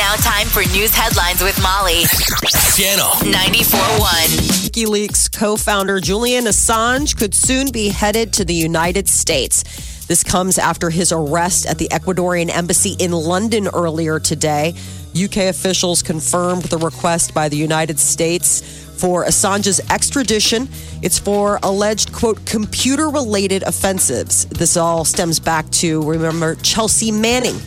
It's now time for news headlines with Molly. Channel 94.1. WikiLeaks co founder Julian Assange could soon be headed to the United States. This comes after his arrest at the Ecuadorian embassy in London earlier today. UK officials confirmed the request by the United States for Assange's extradition. It's for alleged, quote, computer related offenses. This all stems back to, remember, Chelsea Manning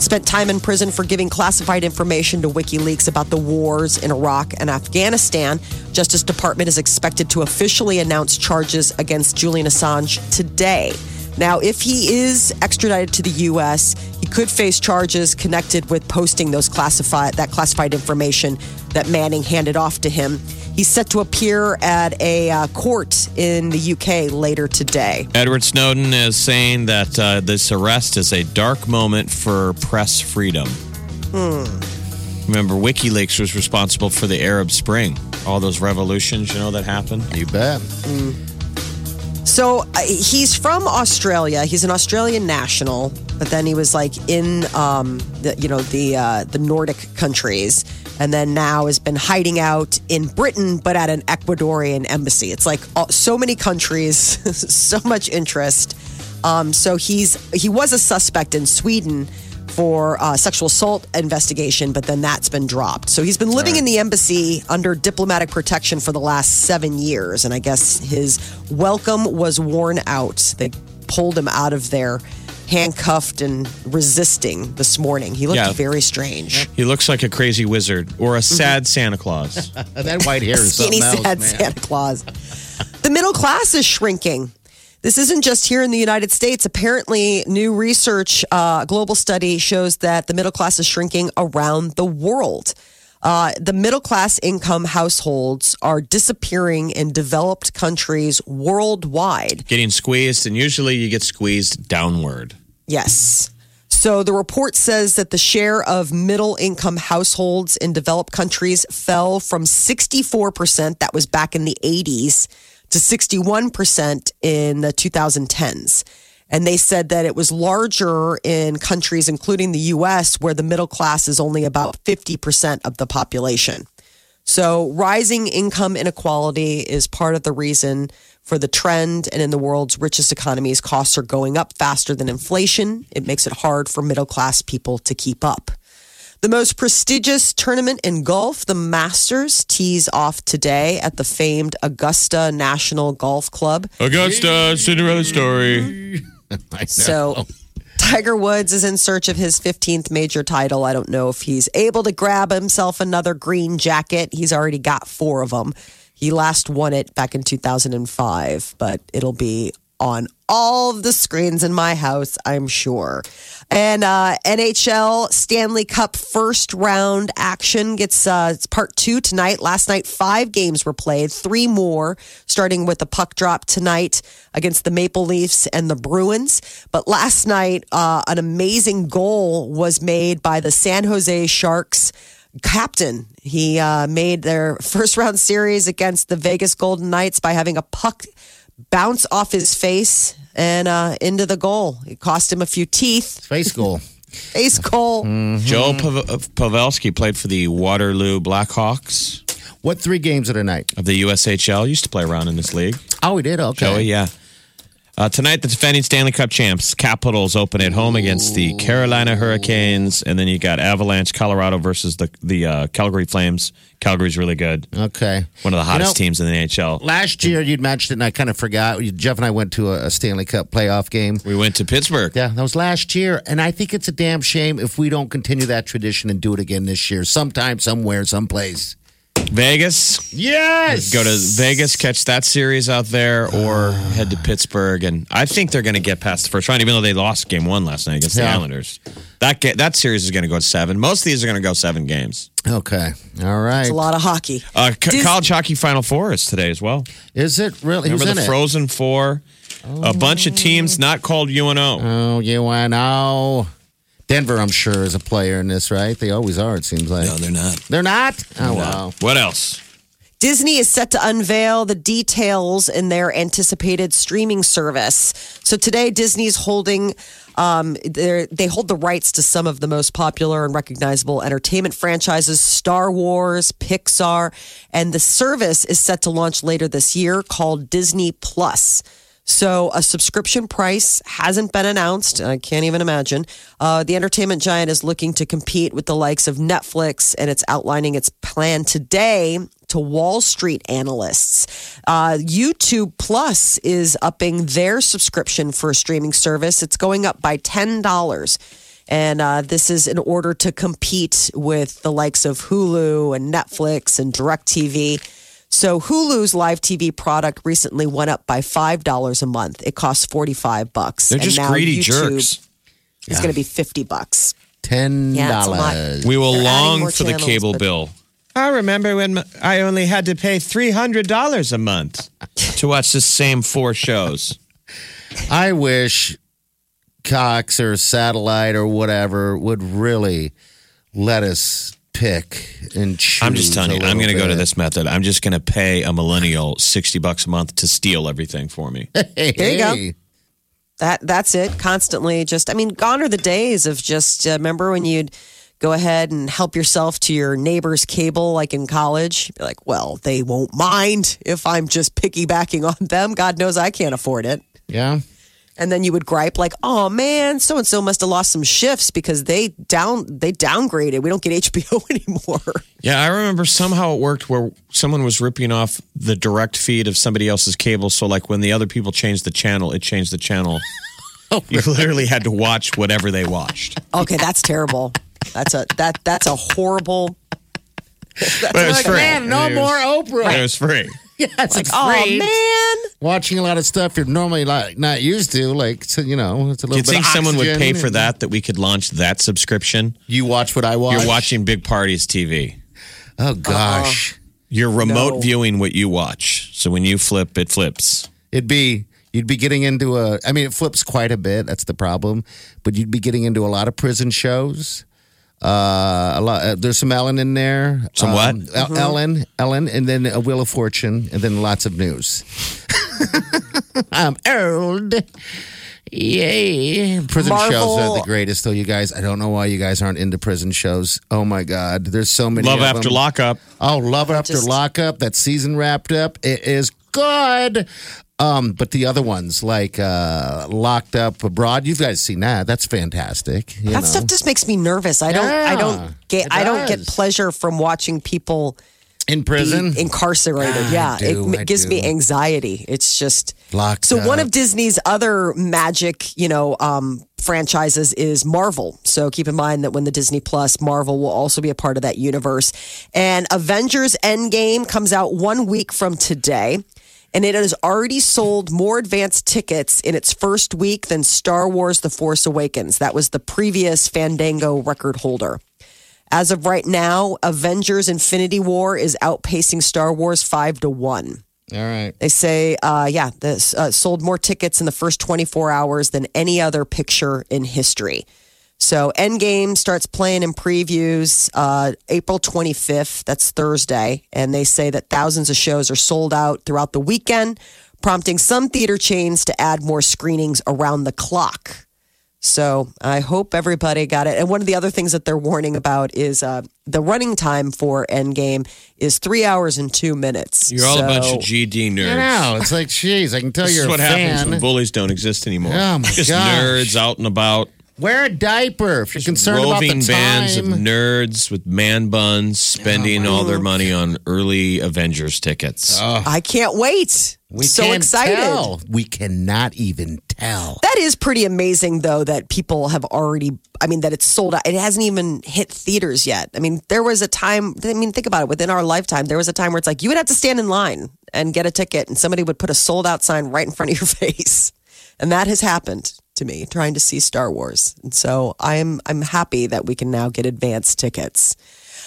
spent time in prison for giving classified information to WikiLeaks about the wars in Iraq and Afghanistan. Justice Department is expected to officially announce charges against Julian Assange today. Now, if he is extradited to the U.S., he could face charges connected with posting those classified that classified information that Manning handed off to him. He's set to appear at a uh, court in the UK later today. Edward Snowden is saying that uh, this arrest is a dark moment for press freedom. Remember, WikiLeaks was responsible for the Arab Spring, all those revolutions, you know, that happened. You bet. So uh, he's from Australia. He's an Australian national, but then he was like in, um, the, you know, the uh, the Nordic countries, and then now has been hiding out in Britain, but at an Ecuadorian embassy. It's like uh, so many countries, so much interest. Um, so he's he was a suspect in Sweden for uh, sexual assault investigation, but then that's been dropped. So he's been living in the embassy under diplomatic protection for the last seven years, and I guess his welcome was worn out. They pulled him out of there, handcuffed and resisting this morning. He looked Yeah. very strange. He looks like a crazy wizard or a sad Santa Claus. that white hair is Skinny something else, sad man. Santa Claus. the middle class is shrinking. This isn't just here in the United States. Apparently, new research, uh, global study shows that the middle class is shrinking around the world. Uh, the middle class income households are disappearing in developed countries worldwide. Getting squeezed, and usually you get squeezed downward. Yes. So the report says that the share of middle income households in developed countries fell from 64%, that was back in the 80s, to 61% in the 2010s. And they said that it was larger in countries, including the US, where the middle class is only about 50% of the population. So, rising income inequality is part of the reason for the trend. And in the world's richest economies, costs are going up faster than inflation. It makes it hard for middle class people to keep up. The most prestigious tournament in golf, the Masters, tees off today at the famed Augusta National Golf Club. Augusta, Cinderella story. I know. So Tiger Woods is in search of his 15th major title. I don't know if he's able to grab himself another green jacket. He's already got four of them. He last won it back in 2005, but it'll be on all the screens in my house, I'm sure. And uh, NHL Stanley Cup first round action gets uh, it's part two tonight. Last night, five games were played, three more, starting with the puck drop tonight against the Maple Leafs and the Bruins. But last night, uh, an amazing goal was made by the San Jose Sharks captain. He uh, made their first round series against the Vegas Golden Knights by having a puck bounce off his face and uh, into the goal. It cost him a few teeth. Face goal. Face goal. Joe Pav- Pavelski played for the Waterloo Blackhawks What three games of the night? of the USHL. Used to play around in this league. Oh, he did. Okay. Joey, yeah. Uh, tonight, the defending Stanley Cup champs, Capitals, open at home against the Carolina Hurricanes, and then you got Avalanche, Colorado versus the the uh, Calgary Flames. Calgary's really good, Okay. one of the hottest You know, teams in the NHL. Last year, you'd mentioned it, and I kind of forgot. Jeff and I went to a, a Stanley Cup playoff game. We went to Pittsburgh. Yeah, that was last year. And I think it's a damn shame if we don't continue that tradition and do it again this year, sometime, somewhere, someplace. Vegas. Yes. Go to Vegas, catch that series out there, or head to Pittsburgh. And I think they're going to get past the first round, even though they lost game one last night against the Yeah. Islanders. That ga- that series is going to go seven. Most of these are going to go seven games. Okay. All right. It's a lot of hockey. Uh, c- Dis- college hockey Final Four is today as well. Is it really? Remember Who's the in Frozen Four? A bunch of teams not called UNO. it? Oh, you want know. Denver, I'm sure, is a player in this, right? They always are. It seems like No, they're not. they're not. Oh wow. What else? Disney is set to unveil the details in their anticipated streaming service. So today, Disney's holding. Um, they're- they hold the rights to some of the most popular and recognizable entertainment franchises Star Wars, Pixar, and the service is set to launch later this year called Disney Plus. So a subscription price hasn't been announced. I can't even imagine. Uh, the entertainment giant is looking to compete with the likes of Netflix, and it's outlining its plan today to Wall Street analysts. Uh, YouTube Plus is upping their subscription for a streaming service. It's going up by ten dollars. And uh, this is in order to compete with the likes of Hulu and Netflix and DirecTV. So Hulu's live TV product recently went up by five dollars a month. It costs forty five bucks. They're And just now greedy YouTube jerks. Is going to be fifty bucks. Ten Yeah, it's a lot. dollars. We will They're long more for the cable but- bill. I remember when I only had to pay $300 a month to watch the same four shows. I wish Cox or satellite or whatever would really let us pick and choose. I'm just telling you, I'm going to go to this method. I'm just going to pay a millennial 60 bucks a month to steal everything for me. Hey, There you go. That that's it. Constantly, just I mean, gone are the days of just uh, remember when you'd go ahead and help yourself to your neighbor's cable, like in college. You'd be like, well, they won't mind if I'm just piggybacking on them. God knows I can't afford it. Yeah. And then you would gripe like, "Oh man, so and so must have lost some shifts because they down they downgraded. We don't get HBO anymore." Yeah, I remember somehow it worked where someone was ripping off the direct feed of somebody else's cable. So, like when the other people changed the channel, it changed the channel. oh you literally had to watch whatever they watched. Okay, that's terrible. That's a that that's a horrible. But it was Like, free. man, no was- more Oprah. It was free. Yes, it's like, Oh man, Watching a lot of stuff you're normally like not used to, like so, you know, it's a little. Do you bit think of someone would oxygen pay for that? That we could launch that subscription? You watch what I watch. You're watching Big Parties TV. Oh gosh, uh-huh. You're remote No. viewing what you watch. So when you flip, it flips. it'd be you'd be getting into a. I mean, it flips quite a bit. That's the problem. But you'd be getting into a lot of prison shows. Uh, a lot. Uh, there's some Ellen in there. Some what? Um, El- Ellen, Ellen, and then a Wheel of Fortune, and then lots of news. I'm old. Yay. Prison shows are the greatest, though, you guys. I don't know why you guys aren't into prison shows. Oh, my God. There's so many. Love of after them. lockup. Oh, Love After just- Lockup. That season wrapped up. It is good. Um, but the other ones, like uh, Locked Up Abroad, you guys seen that? That's fantastic. you that know. stuff just makes me nervous. I don't. I don't get. I don't get pleasure from watching people in prison. incarcerated. I yeah, do, it I gives me anxiety. It's just Locked so. One of Disney's other magic, you know, um, franchises is Marvel. So keep in mind that when the Disney Plus, Marvel will also be a part of that universe. And Avengers Endgame comes out one week from today. And it has already sold more advanced tickets in its first week than Star Wars The Force Awakens. That was the previous Fandango record holder. As of right now, Avengers Infinity War is outpacing Star Wars 5 to 1. All right. They say, uh, yeah, this uh, sold more tickets in the first 24 hours than any other picture in history. So Endgame starts playing in previews uh, April 25th. That's Thursday. And they say that thousands of shows are sold out throughout the weekend, prompting some theater chains to add more screenings around the clock. So I hope everybody got it. And one of the other things that they're warning about is uh, the running time for Endgame is three hours and two minutes. You're all a bunch of GD nerds. I know. It's like, jeez, I can tell This you're is what a happens fan. when bullies don't exist anymore. Oh, my Just gosh. nerds out and about. Wear a diaper if you're concerned about the Roving bands of nerds with man buns spending all their money on early Avengers tickets. I can't wait. we so can't excited. Tell. We cannot even tell. That is pretty amazing, though, that people have already, I mean, that it's sold out. It hasn't even hit theaters yet. I mean, there was a time, I mean, think about it. Within our lifetime, there was a time where it's like you would have to stand in line and get a ticket, and somebody would put a sold out sign right in front of your face. And that has happened to me trying to see Star Wars. And so I'm, I'm happy that we can now get advance tickets.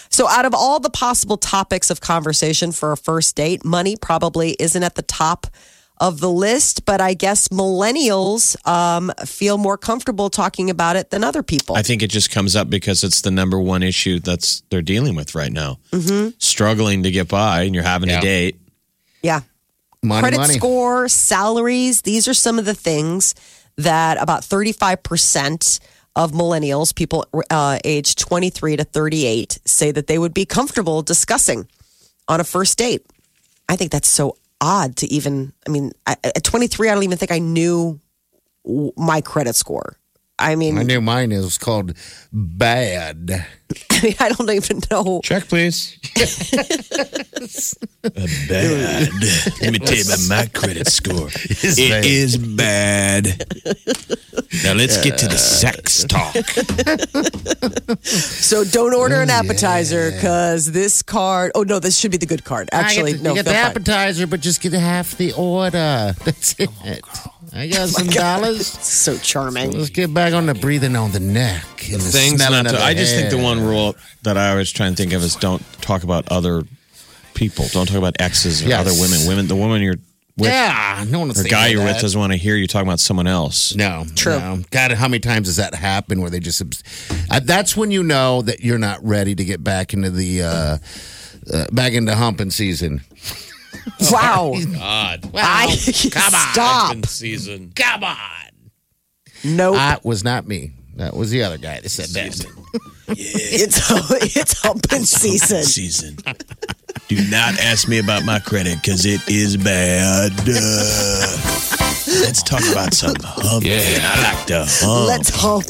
So, out of all the possible topics of conversation for a first date, money probably isn't at the top of the list, but I guess millennials um, feel more comfortable talking about it than other people. I think it just comes up because it's the number one issue that's they're dealing with right now. Mm-hmm. Struggling to get by, and you're having Yeah. a date. yeah. Money, Credit money. score, salaries, these are some of the things that about 35% of millennials, people uh, aged 23 to 38, say that they would be comfortable discussing on a first date. I think that's so odd to even, I mean, at 23, I don't even think I knew my credit score. I mean, I knew mine is called bad. I don't even know. Check, please. bad. Let me tell you about my credit score. It's It bad. is bad. Now let's get to the sex talk. So don't order an oh, appetizer because this card. Oh no, this should be the good card. Actually, I get, the- no, you get the fine. appetizer, but just get half the order. That's oh, it. I got some dollars. So charming. Let's get back on the breathing on the neck and the Things smelling not of to, the I just think the head. one rule that I always try and think of is don't talk about other people. Don't talk about exes or Yes. other women. Women, the woman you're with, Yeah, no one wants or to guy you're with doesn't want to hear you talking about someone else. No, True. no. God, how many times does that happen where they just? Uh, that's when you know that you're not ready to get back into the uh, uh, back into humping season. Wow. God, I come on. stop. season. Come on. Nope. That was not me. That was the other guy that said that. it's it's humping season. Season. Do not ask me about my credit because it is bad. Uh, let's talk about some hump. Yeah, I like the hump. Let's hump.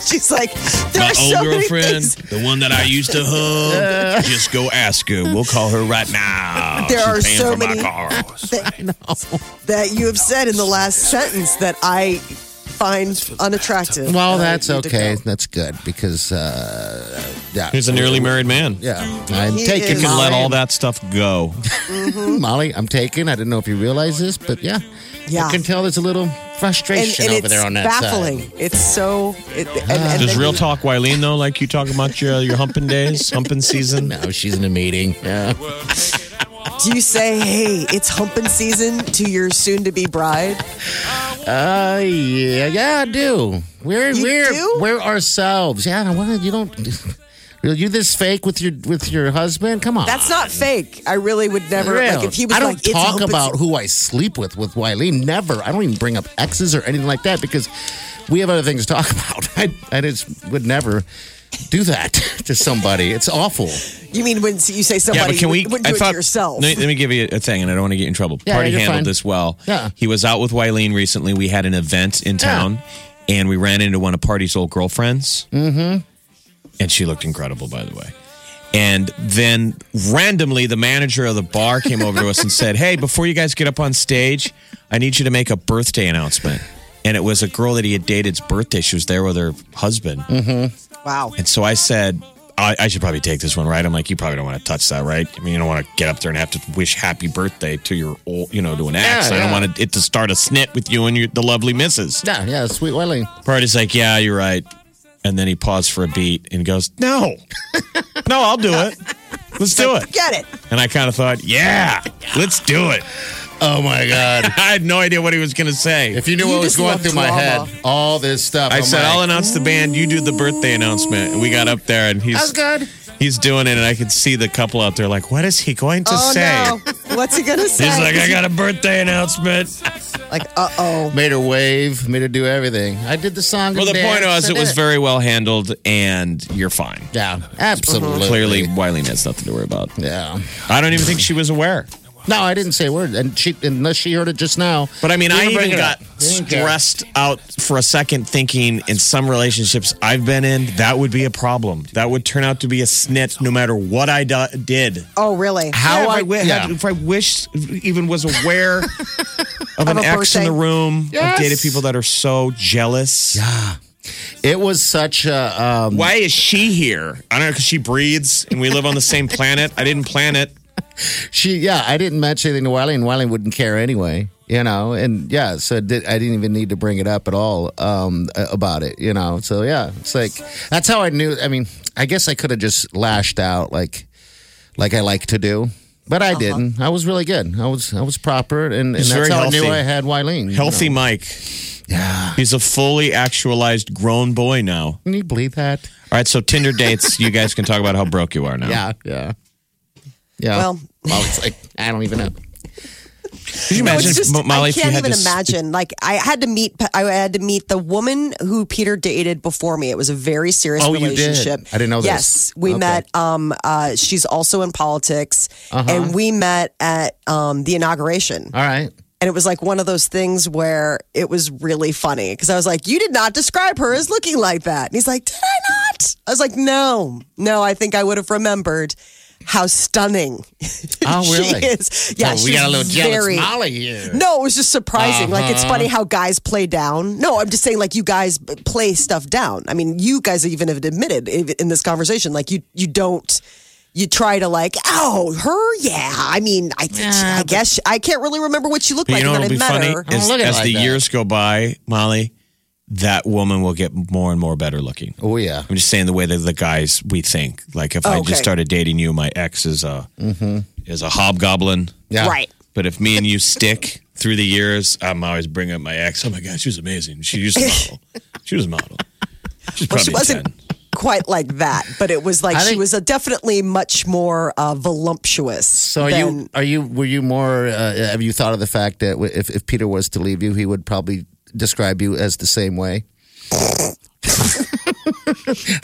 She's like, there my are old so girlfriend, things. the one that I used to hump, just go ask her. We'll call her right now. There She's are paying so for many- my car. that you have said in the last sentence that I find unattractive. Well, that's okay. That's good because uh, yeah, He's a nearly married man. Yeah, I'm He taking. You can let Molly. all that stuff go. Molly, I'm taking. I didn't know if you realize this, but yeah, Yeah. I can tell there's a little And, frustration and over it's there on that baffling. side. It's so. It, and, and Does then real you- talk, Wileen, though, like you talk about your your humping days, humping season? No, she's in a meeting. Yeah. Do you say, "Hey, it's humping season" to your soon-to-be bride? Uh, yeah, yeah, I do. We're You we're do? we're ourselves. Yeah, what you don't. Are you this fake with your with your husband? Come on, That's not fake. I really would never. Real. Like if he was I don't like, talk humping about who I sleep with with Wileen. Never. I don't even bring up exes or anything like that because we have other things to talk about. I I just would never do that to somebody. It's awful. You mean when you say Yeah, somebody? but can we? you I do it thott- yourself. Let me, let me give you a thing, and I don't want to get in trouble. Yeah, Party you're handled fine. this well. Yeah. He was out with Wileen recently. We had an event in town, and we ran into one of Party's old girlfriends. Mm-hmm. And she looked incredible, by the way. And then randomly, the manager of the bar came over to us and said, Hey, before you guys get up on stage, I need you to make a birthday announcement. And it was a girl that he had dated's birthday. She was there with her husband. Mm-hmm. wow. And so I said, I, I should probably take this one, right? I'm like, you probably don't want to touch that, right? I mean, you don't want to get up there and have to wish happy birthday to your, old, you know, to an ex. Yeah, I don't want it to start a snit with you and your, the lovely missus. Yeah, yeah, sweet Wileen. Party's like, yeah, you're right. And then he paused for a beat and goes, no, no, I'll do it. Let's do it. Get it? And I kind of thought, yeah, let's do it. Oh my god. I had no idea what he was going to say. If you knew You what was just going love through my drama. head, all this stuff. I I'm said, like, I'll announce the band. You do the birthday announcement. And we got up there and he's. That's good. He's doing it, and I could see the couple out there like, what is he going to Oh say? no! What's he gonna say? He's like, I got a birthday announcement. Like, uh oh. Made her wave, made her do everything. I did the song. Well, the and point was, I it was did very well handled, and you're fine. Yeah, absolutely. Clearly, Wileen has nothing to worry about. Yeah. I don't even think she was aware. No, I didn't say a word, and she unless she heard it just now. But I mean, I even got up. Didn't care. stressed out for a second thinking in some relationships I've been in, that would be a problem. That would turn out to be a snit no matter what I do- did. Oh, really? How Yeah, I, I, wi- yeah. if I wish even was aware of an Of a ex in birthday. the room, Yes. I've dated people that are so jealous. Yeah. It was such a. Um, Why is she here? I don't know because she breathes and we live on the same planet. I didn't plan it. She, yeah, I didn't mention anything to Wiley, and Wiley wouldn't care anyway. You know, and yeah, so did, I didn't even need to bring it up at all um, about it. You know, so yeah, it's like that's how I knew. I mean, I guess I could have just lashed out like, like I like to do, but I didn't. I was really good. I was, I was proper, and, and that's how I knew. I had Wileen. you Healthy know. Mike. Yeah, He's a fully actualized grown boy now. can you believe that? All right, so Tinder dates, you guys can talk about how broke you are now. Yeah, yeah, yeah. Well- well, it's like I don't even know. Could you No, imagine, it's just, Molly, I if you can't had even this- imagine. Like, I had to meet, I had to meet the woman who Peter dated before me. It was a very serious Oh, you did? relationship. I didn't know this. Yes, we Okay. met. Um, uh, she's also in politics, Uh-huh. and we met at um the inauguration. All right. And it was like one of those things where it was really funny because I was like, You did not describe her as looking like that. And he's like, Did I not? I was like, No, no, I think I would have remembered how stunning Oh, really? she is. Yeah, Oh, we she's got a little jealous very, Molly here. No, it was just surprising. Like, Uh-huh. it's funny how guys play down. No, I'm just saying, like, you guys play stuff down. I mean, you guys even have admitted in this conversation, like, you, you don't. You try to like, oh, her, yeah. I mean, I think she, I guess I can't really remember what she looked like you know when what'll I be met funny? her. don't Is, look as like the that. years go by, Molly, that woman will get more and more better looking. Oh yeah. I'm just saying the way that the guys we think. Like if I Okay. just started dating you, my ex is a is a hobgoblin. Yeah. Right. But if me and you stick through the years, I'm always bringing up my ex. Oh my god, she was amazing. She used to model. she was a model. She's Well, she wasn't 10. quite like that, but it was like I she think- was a definitely much more uh, voluptuous. So are than, you are you were you more uh, have you thought of the fact that if if Peter was to leave you, he would probably describe you as the same way?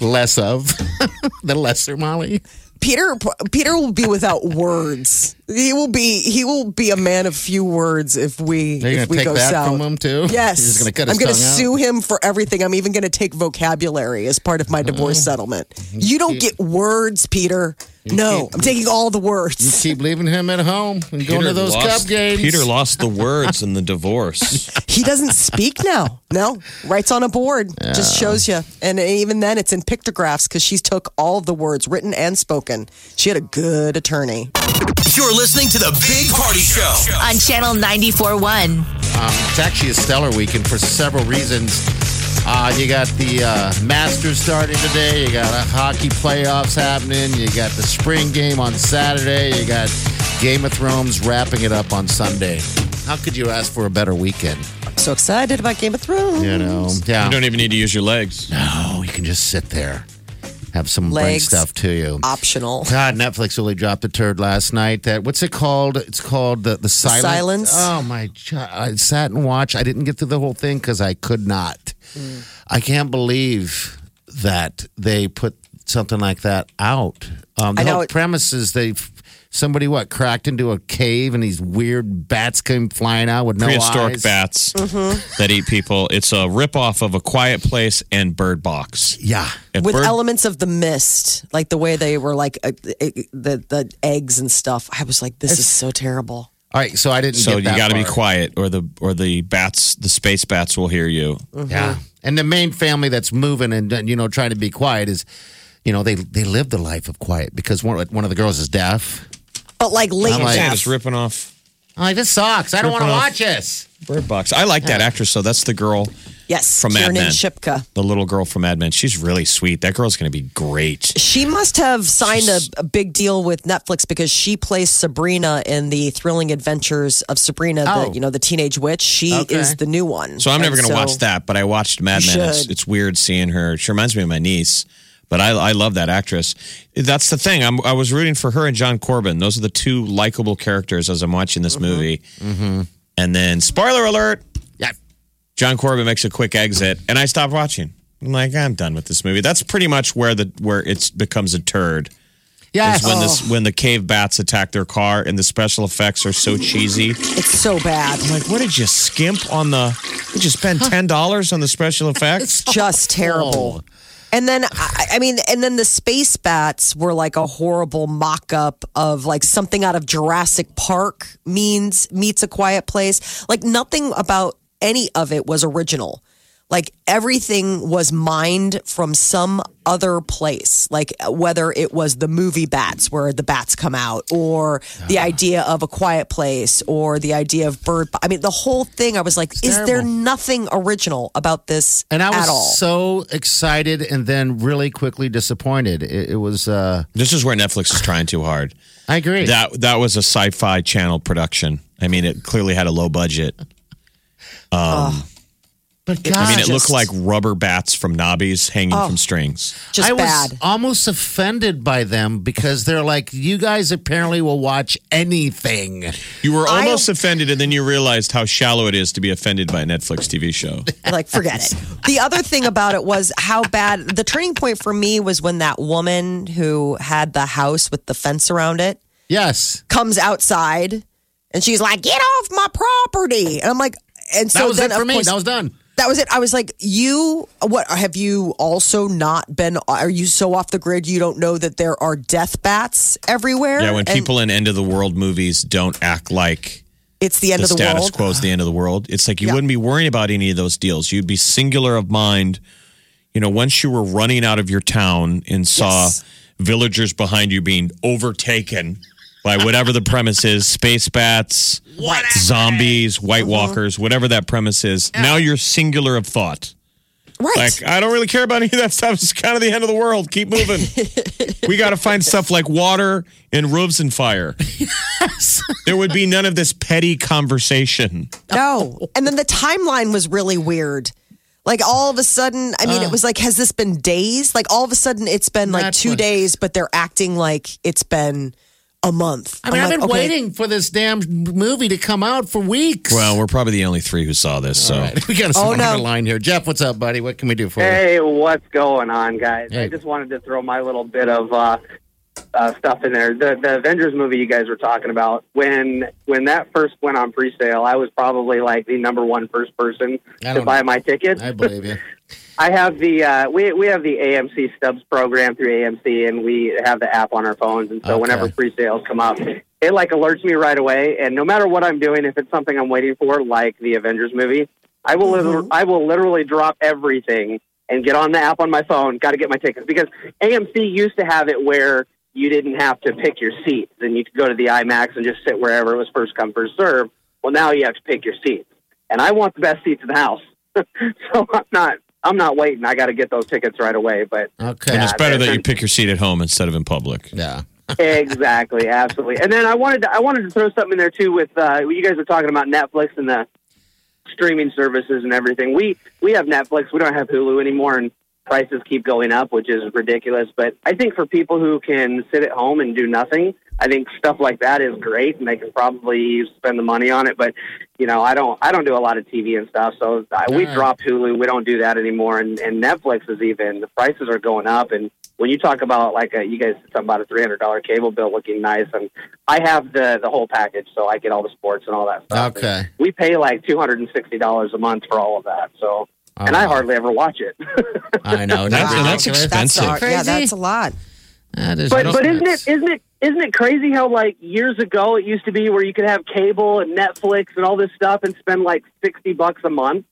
Less of the lesser Molly. Peter? Peter will be without words. He will be. He will be a man of few words if we Are you if we take go that south. from him too? Yes, He's gonna cut I'm going to tongue out? sue him for everything. I'm even going to take vocabulary as part of my divorce Mm-hmm. settlement. You don't get words, Peter. No, I'm taking all the words. You words. keep leaving him at home and going to those lost, cup games. Peter lost the words in the divorce. He doesn't speak now. No, writes on a board. Just shows you. And even then, it's in pictographs because she took all the words, written and spoken. She had a good attorney. You're listening to the Big Party Show. on Channel 94.1. Um, it's actually a stellar weekend for several reasons. Uh, you got the uh, Masters starting today. You got uh, hockey playoffs happening. You got the spring game on Saturday. You got Game of Thrones wrapping it up on Sunday. How could you ask for a better weekend? So excited about Game of Thrones. You know, yeah. You don't even need to use your legs. no, you can just sit there, have some bring stuff to you. Optional. God, Netflix really dropped a turd last night. That what's it called? It's called the the silence. Silence? Oh my! God. I sat and watched. I didn't get through the whole thing because I could not. I can't believe that they put something like that out. Um, the I know whole it- premise is they somebody what cracked into a cave and these weird bats came flying out with no Prehistoric eyes. bats Mm-hmm. that eat people. It's a ripoff of A Quiet Place and Bird Box. Yeah. If With Bird- elements of the mist, like the way they were like uh, uh, the the eggs and stuff. I was like, this is so terrible. All right, so I didn't. so get you got to be quiet, or the or the bats, the space bats, will hear you. Yeah. And the main family that's moving and you know trying to be quiet is, you know, they they live the life of quiet because one one of the girls is deaf. But like late I'm like- Yeah, death. just ripping off I'm like this sucks. I don't want to Ripping off- watch this. Bird Box. I like that actress. So that's the girl, yes, From Mad Kiernan Men. Shipka. the little girl from Mad Men. She's really sweet. That girl's going to be great. She must have signed a, a big deal with Netflix because she plays Sabrina in the Thrilling Adventures of Sabrina, Oh. the you know the teenage witch. She Okay. is the new one. So I'm never And going to so- watch that, but I watched Mad You Men. It's, should. it's weird seeing her. She reminds me of my niece, but I, I love that actress. That's the thing. I'm, I was rooting for her and John Corbett. Those are the two likable characters as I'm watching this mm-hmm. movie. Mm-hmm. And then, spoiler alert, Yeah. John Corbett makes a quick exit, and I stopped watching. I'm like, I'm done with this movie. That's pretty much where the where it becomes a turd. Yes. when this oh. when the cave bats attack their car and the special effects are so cheesy. It's so bad. I'm like, what did you skimp on the? Did you spend ten dollars on the special effects? It's just terrible. Oh. And then, I, I mean, and then the space bats were like a horrible mock up of like something out of Jurassic Park means meets a quiet place. Like nothing about any of it was original. Like everything was mined from some other place, like whether it was the movie Bats, where the bats come out, or the idea of a quiet place, or the idea of bird. I mean, the whole thing. I was like, is there nothing original about this And I was at all? so excited and then really quickly disappointed. It, it was, uh, This is where Netflix is trying too hard. I agree. That that was a sci-fi channel production. I mean, it clearly had a low budget. But God, I mean, it just- looked like rubber bats from knobbies hanging Oh. from strings. Just I was almost offended by them because they're like, you guys apparently will watch anything. You were I- almost offended, and then you realized how shallow it is to be offended by a Netflix TV show. like forget it. The other thing about it was how bad the turning point for me was when that woman who had the house with the fence around it Yes. comes outside and she's like, "Get off my property!" And I'm like, and so that was then it for me. course- that was done. That was it. I was like, you, what have you also not been? Are you so off the grid you don't know that there are death bats everywhere? Yeah, when And people in end of the world movies don't act like it's the end the of the status world. quo is the end of the world, it's like you Yeah. wouldn't be worrying about any of those deals. You'd be singular of mind. You know, once you were running out of your town and saw Yes. villagers behind you being overtaken by whatever the premise is space bats, zombies, White Uh-huh. Walkers, whatever that premise is. Now you're singular of thought. Right. Like, I don't really care about any of that stuff. It's kind of the end of the world. Keep moving. we got to find stuff like water and roofs and fire. There would be none of this petty conversation. No. And then the timeline was really weird. Like all of a sudden, I mean, it was like, has this been days? Like all of a sudden, it's been like two what- days, but they're acting like it's been a month. I mean, I'm I've like, been okay, waiting for this damn movie to come out for weeks. Well, we're probably the only three who saw this. So All right. we got a Oh, no. line here. Jeff, what's up, buddy? What can we do for you? Hey, what's going on, guys? Hey. I just wanted to throw my little bit of uh, uh, stuff in there. The the Avengers movie you guys were talking about when when that first went on pre-sale, I was probably like the number one first person to buy know. my ticket. I believe you. I have the uh, we we have the AMC Stubs program through AMC, and we have the app on our phones. And so Okay. whenever pre-sales come up, it like alerts me right away. And no matter what I'm doing, if it's something I'm waiting for, like the Avengers movie, I will liter- I will literally drop everything and get on the app on my phone. Got to get my tickets because AMC used to have it where you didn't have to pick your seat. Then you could go to the IMAX and just sit wherever it was first come first serve. Well, now you have to pick your seat, and I want the best seats in the house, so I'm not. I'm not waiting. I got to get those tickets right away. But Okay. and it's better that you pick your seat at home instead of in public. yeah. exactly, absolutely. And then I wanted to, I wanted to throw something in there too with uh, you guys were talking about Netflix and the streaming services and everything. We we have Netflix. We don't have Hulu anymore, and prices keep going up, which is ridiculous. But I think for people who can sit at home and do nothing, I think stuff like that is great, and they can probably spend the money on it. But you know, I don't I don't do a lot of TV and stuff, so I, we All right. dropped Hulu. We don't do that anymore, and, and Netflix is even the prices are going up and when you talk about like a, you guys talk about a three hundred dollar cable bill looking nice, and I have the the whole package, so I get all the sports and all that stuff. Okay. And we pay like two hundred and sixty dollars a month for all of that. So, and I Oh. hardly ever watch it. I know. That's- that's expensive. That's yeah, that's a lot. That is but but isn't it isn't it isn't it crazy how like years ago it used to be where you could have cable and Netflix and all this stuff and spend like sixty bucks a month.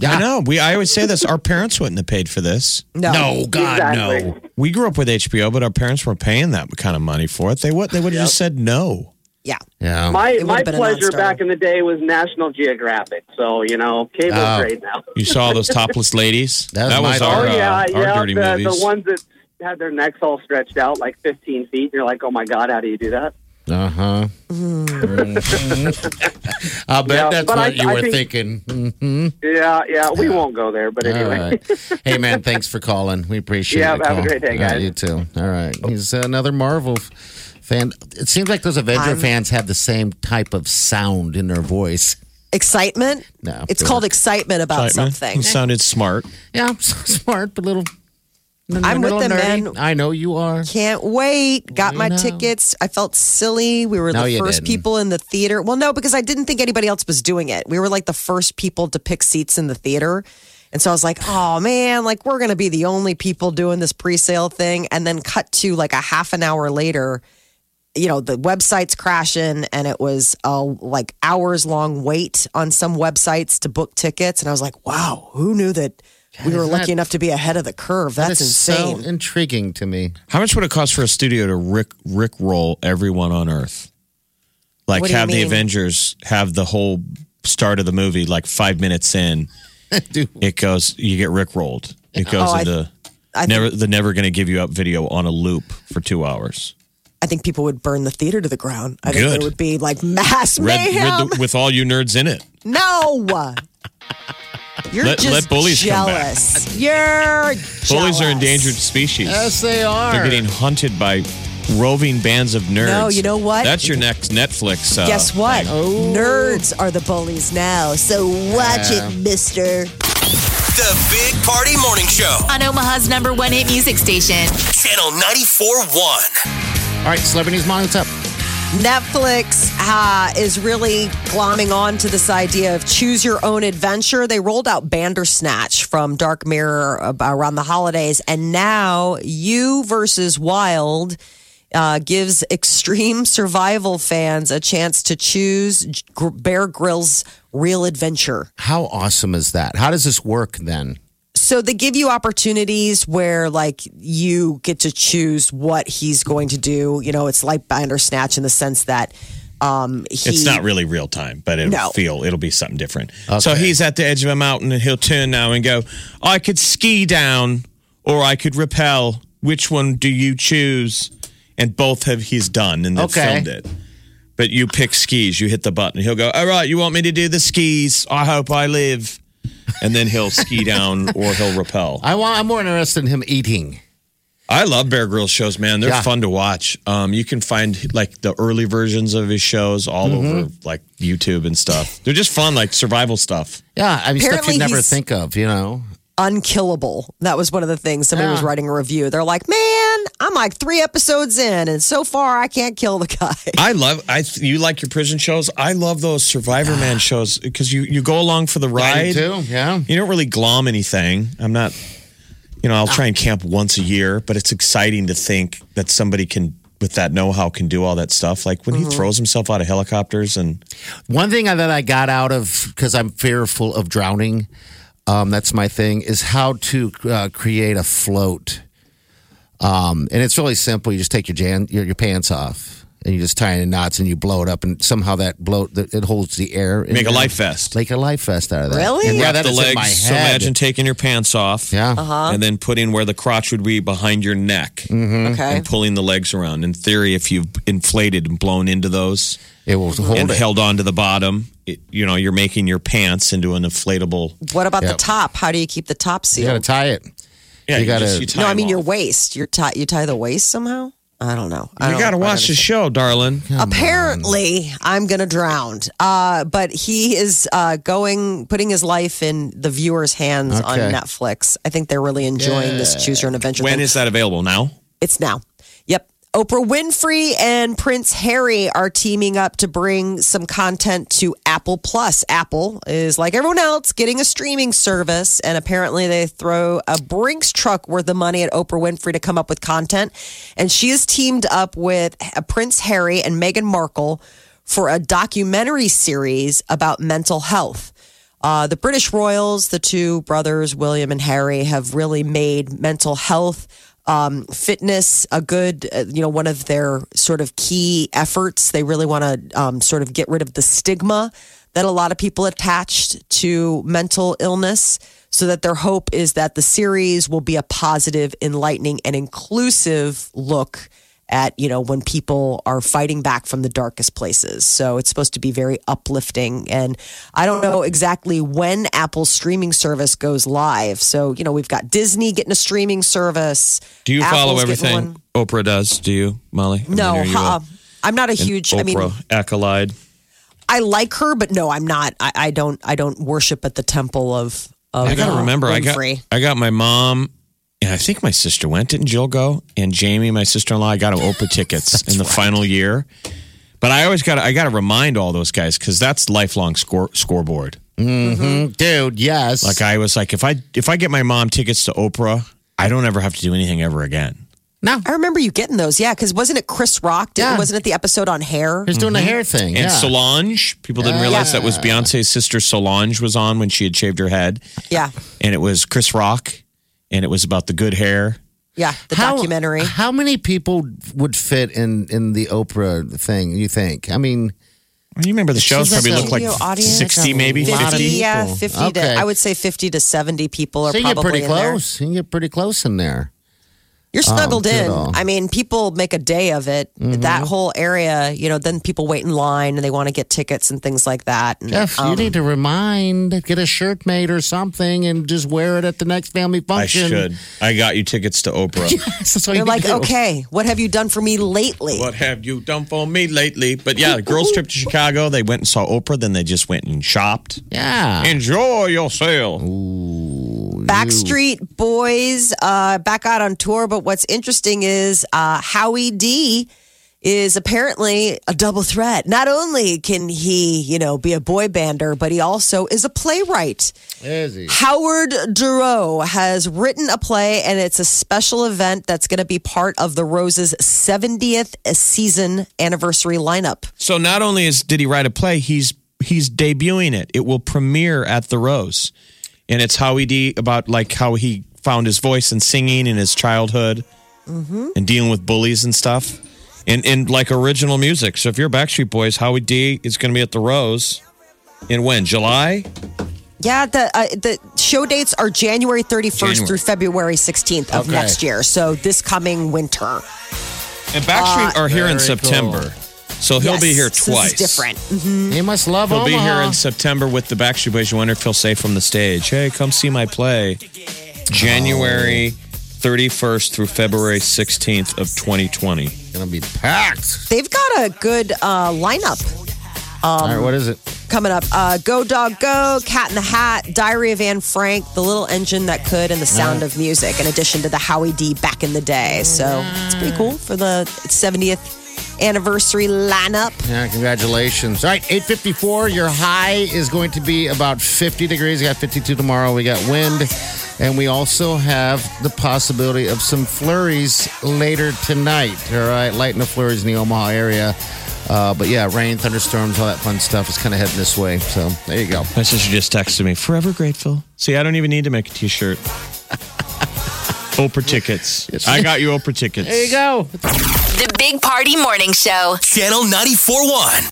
Yeah. I know. We I always say this. Our parents wouldn't have paid for this. No. No, God, Exactly. no. We grew up with HBO, but our parents weren't paying that kind of money for it. They would. They would have just said no. Yeah. Yeah. My my would've been a pleasure back in the day was National Geographic. So you know, cable Oh. great now. You saw all those topless ladies. That was that was our, Oh yeah, uh, our yeah. dirty the, movies. the ones that had their necks all stretched out like 15 feet. You're like, oh my god, how do you do that? Uh huh. I bet Yeah, that's what I- you I were think- thinking. hmm Yeah, yeah. We won't go there, but anyway. right. Hey, man, thanks for calling. We appreciate Yeah, it. have a great day, All right, guys. you too. All right. He's another Marvel fan. It seems like those Avenger I'm- fans have the same type of sound in their voice. Excitement? No, It's called excitement about Excitement. something. He sounded smart. Yeah, smart, but little. In the I'm with middle them, nerdy. man. I know you are. Can't wait. Got my know. tickets. I felt silly. We were No, the first didn't. people in the theater. Well, no, because I didn't think anybody else was doing it. We were like the first people to pick seats in the theater. And so I was like, oh man, like we're going to be the only people doing this pre sale thing. And then cut to like a half an hour later, you know, the website's crashing and it was a like hours long wait on some websites to book tickets. And I was like, wow, who knew that we were lucky that- enough to be ahead of the curve? That's That is insane. so intriguing to me. How much would it cost for a studio to rick rick roll everyone on Earth? Like What do you have the? Avengers have the whole start of the movie like five minutes in, it goes you get rick rolled. It oh, goes Oh, into I think- never the never going to give you up video on a loop for two hours. I think people would burn the theater to the ground. I think Good. there would be like mass Red, mayhem. red the, with all you nerds in it. no, you're Let- just let bullies come back. jealous. You're jealous. Bullies are endangered species. yes, they are. They're getting hunted by roving bands of nerds. No, you know what? That's your next Netflix. Uh, Guess what? thing. Nerds are the bullies now. So watch Yeah. it, Mister. The Big Party Morning Show. On Omaha's number one hit music station. Channel 94.1. All right, celebrity news, what's up? Netflix uh, is really glomming on to this idea of choose your own adventure. They rolled out Bandersnatch from Dark Mirror around the holidays, and now You versus Wild uh, gives extreme survival fans a chance to choose Bear Grylls' real adventure. How awesome is that? How does this work then? So they give you opportunities where like you get to choose what he's going to do. You know, it's like Bandersnatch in the sense that um he It's not really real time, but it'll No. feel it'll be something different. So he's at the edge of a mountain and he'll turn now and go, I could ski down or I could rappel. Which one do you choose? And both have he's done and they've Okay. filmed it. But you pick skis, you hit the button. He'll go, All right, you want me to do the skis? I hope I live. And then he'll ski down or he'll rappel. I want. I'm more interested in him eating. I love Bear Grylls shows, man. They're Yeah. fun to watch. Um, you can find like the early versions of his shows all Mm-hmm. over like YouTube and stuff. They're just fun, like survival stuff. Yeah, I mean stuff you'd never think of. You know. Unkillable. That was one of the things somebody was writing a review. They're like, "Man, I'm like 3 episodes in and so far I can't kill the guy." I love. I you like your prison shows. I love those Survivor Man shows because you you go along for the I ride. do. Yeah. You don't really glom anything. I'm not. You know, I'll try and camp once a year, but it's exciting to think that somebody can. With that know-how, can do all that stuff. Like when he mm-hmm. throws himself out of helicopters, and One thing that I got out of because I'm fearful of drowning. Um, that's my thing is how to uh, create a float. Um, and it's really simple. You just take your jan your, your pants off and you just tie it in knots and you blow it up and somehow that bloat that it holds the air. in make a life vest. Make a life vest out of that. Really? And yeah, Wrap that the is in legs. my So head. imagine taking your pants off. Yeah. and then putting where the crotch would be behind your neck Okay. and pulling the legs around. In theory, if you've inflated and blown into those It will hold and it. held on to the bottom, it, you know, you're making your pants into an inflatable. What about the top? How do you keep the top sealed? You got to tie it. Yeah, You gotta- No, I them mean your waist. Your tie you tie the waist somehow? I don't know. I You got to watch the show, darling. Apparently, I'm gonna drown. Uh, but he is uh, going, putting his life in the viewer's hands on Netflix. I think they're really enjoying this choose your own adventure. When thing. is that available? Now? It's now. Yep. Oprah Winfrey and Prince Harry are teaming up to bring some content to Apple Plus. Apple is like everyone else getting a streaming service, and apparently they throw a Brinks truck worth of money at Oprah Winfrey to come up with content. And she has teamed up with Prince Harry and Meghan Markle for a documentary series about mental health. Uh, the British royals, the two brothers, William and Harry, have really made mental health, um, fitness a good, uh, you know, one of their sort of key efforts. They really want to um, sort of get rid of the stigma that a lot of people attached to mental illness. So that their hope is that the series will be a positive, enlightening, and inclusive look at you know when people are fighting back from the darkest places so it's supposed to be very uplifting and i don't know exactly when apple's streaming service goes live so you know we've got disney getting a streaming service Do you follow Apple's getting everything. Oprah does? Do you, Molly? I no mean, you uh, i'm not a huge i mean acolyte. i like her but no i'm not i, I don't i don't worship at the temple of, of I gotta uh, remember, I got I got my mom and I think my sister went. Didn't Jill go? And Jamie, my sister in law, I got them Oprah tickets in the final year. But I always got to I got to remind all those guys because that's lifelong score scoreboard. Mm-hmm. Mm-hmm. Dude, yes. Like I was like, if I if I get my mom tickets to Oprah, I don't ever have to do anything ever again. no. I remember you getting those, yeah, because wasn't it Chris Rock? Did, Yeah. Wasn't it the episode on hair? He's doing the mm-hmm. hair thing. And yeah. Solange, people didn't realize that was Beyonce's sister Solange was on when she had shaved her head, Yeah, and it was Chris Rock, and it was about the good hair. yeah, the How- documentary. How many people would fit in in the Oprah thing? You think? I mean, You remember the shows probably like looked like audience. sixty, maybe 50, yeah, 50 Okay. to, I would say 50 to 70 people are so you get pretty in there. close. You get pretty close in there. You're snuggled good in. I mean, people make a day of it. Mm-hmm. That whole area, you know, then people wait in line and they want to get tickets and things like that. And, Jeff, you um, need to remind, get a shirt made or something, and just wear it at the next family function. I function. should. I got you tickets to Oprah. That's all They're you like, can do. okay, what have you done for me lately? What have you done for me lately? But yeah, the girls' trip to Chicago, they went and saw Oprah, then they just went and shopped. Yeah. Enjoy yourself. Backstreet Boys uh, back out on tour, but what's interesting is uh, Howie D is apparently a double threat. Not only can he, you know, be a boy bander, but he also is a playwright. Is he? Howard Dorough has written a play, and it's a special event that's going to be part of the Rose's 70th season anniversary lineup. So not only is did he write a play, he's he's debuting it. It will premiere at the Rose, and it's Howie D about like how he found his voice and singing in his childhood, and dealing with bullies and stuff, and and like original music. So if you're Backstreet Boys, Howie D is going to be at the Rose, in when July. Yeah, the uh, the show dates are January 31st January. through February 16th of Okay. next year. So this coming winter. And Backstreet are here in Very September, so he'll be Yes, here so twice. This is different. He must love He'll be here in September with the Backstreet Boys. You wonder if he'll say from the stage, "Hey, come see my play." January 31st through February 16th of 2020. Gonna be packed. They've got a good uh, lineup All right, what is it? coming up. Uh, go Dog Go, Cat in the Hat, Diary of Anne Frank, The Little Engine That Could, and The Sound of Music. In addition to the Howie D back in the day, so it's pretty cool for the 70th anniversary lineup. Yeah, congratulations. All right, 854. Your high is going to be about 50 degrees. We got 52 tomorrow. We got wind. And we also have the possibility of some flurries later tonight. All right, light and the flurries in the Omaha area. Uh, but yeah, rain, thunderstorms, all that fun stuff is kind of heading this way. So there you go. My sister just texted me, forever grateful. See, I don't even need to make a t shirt. Oprah tickets. I got you Oprah tickets. There you go. The Big Party Morning Show. Channel 94.1.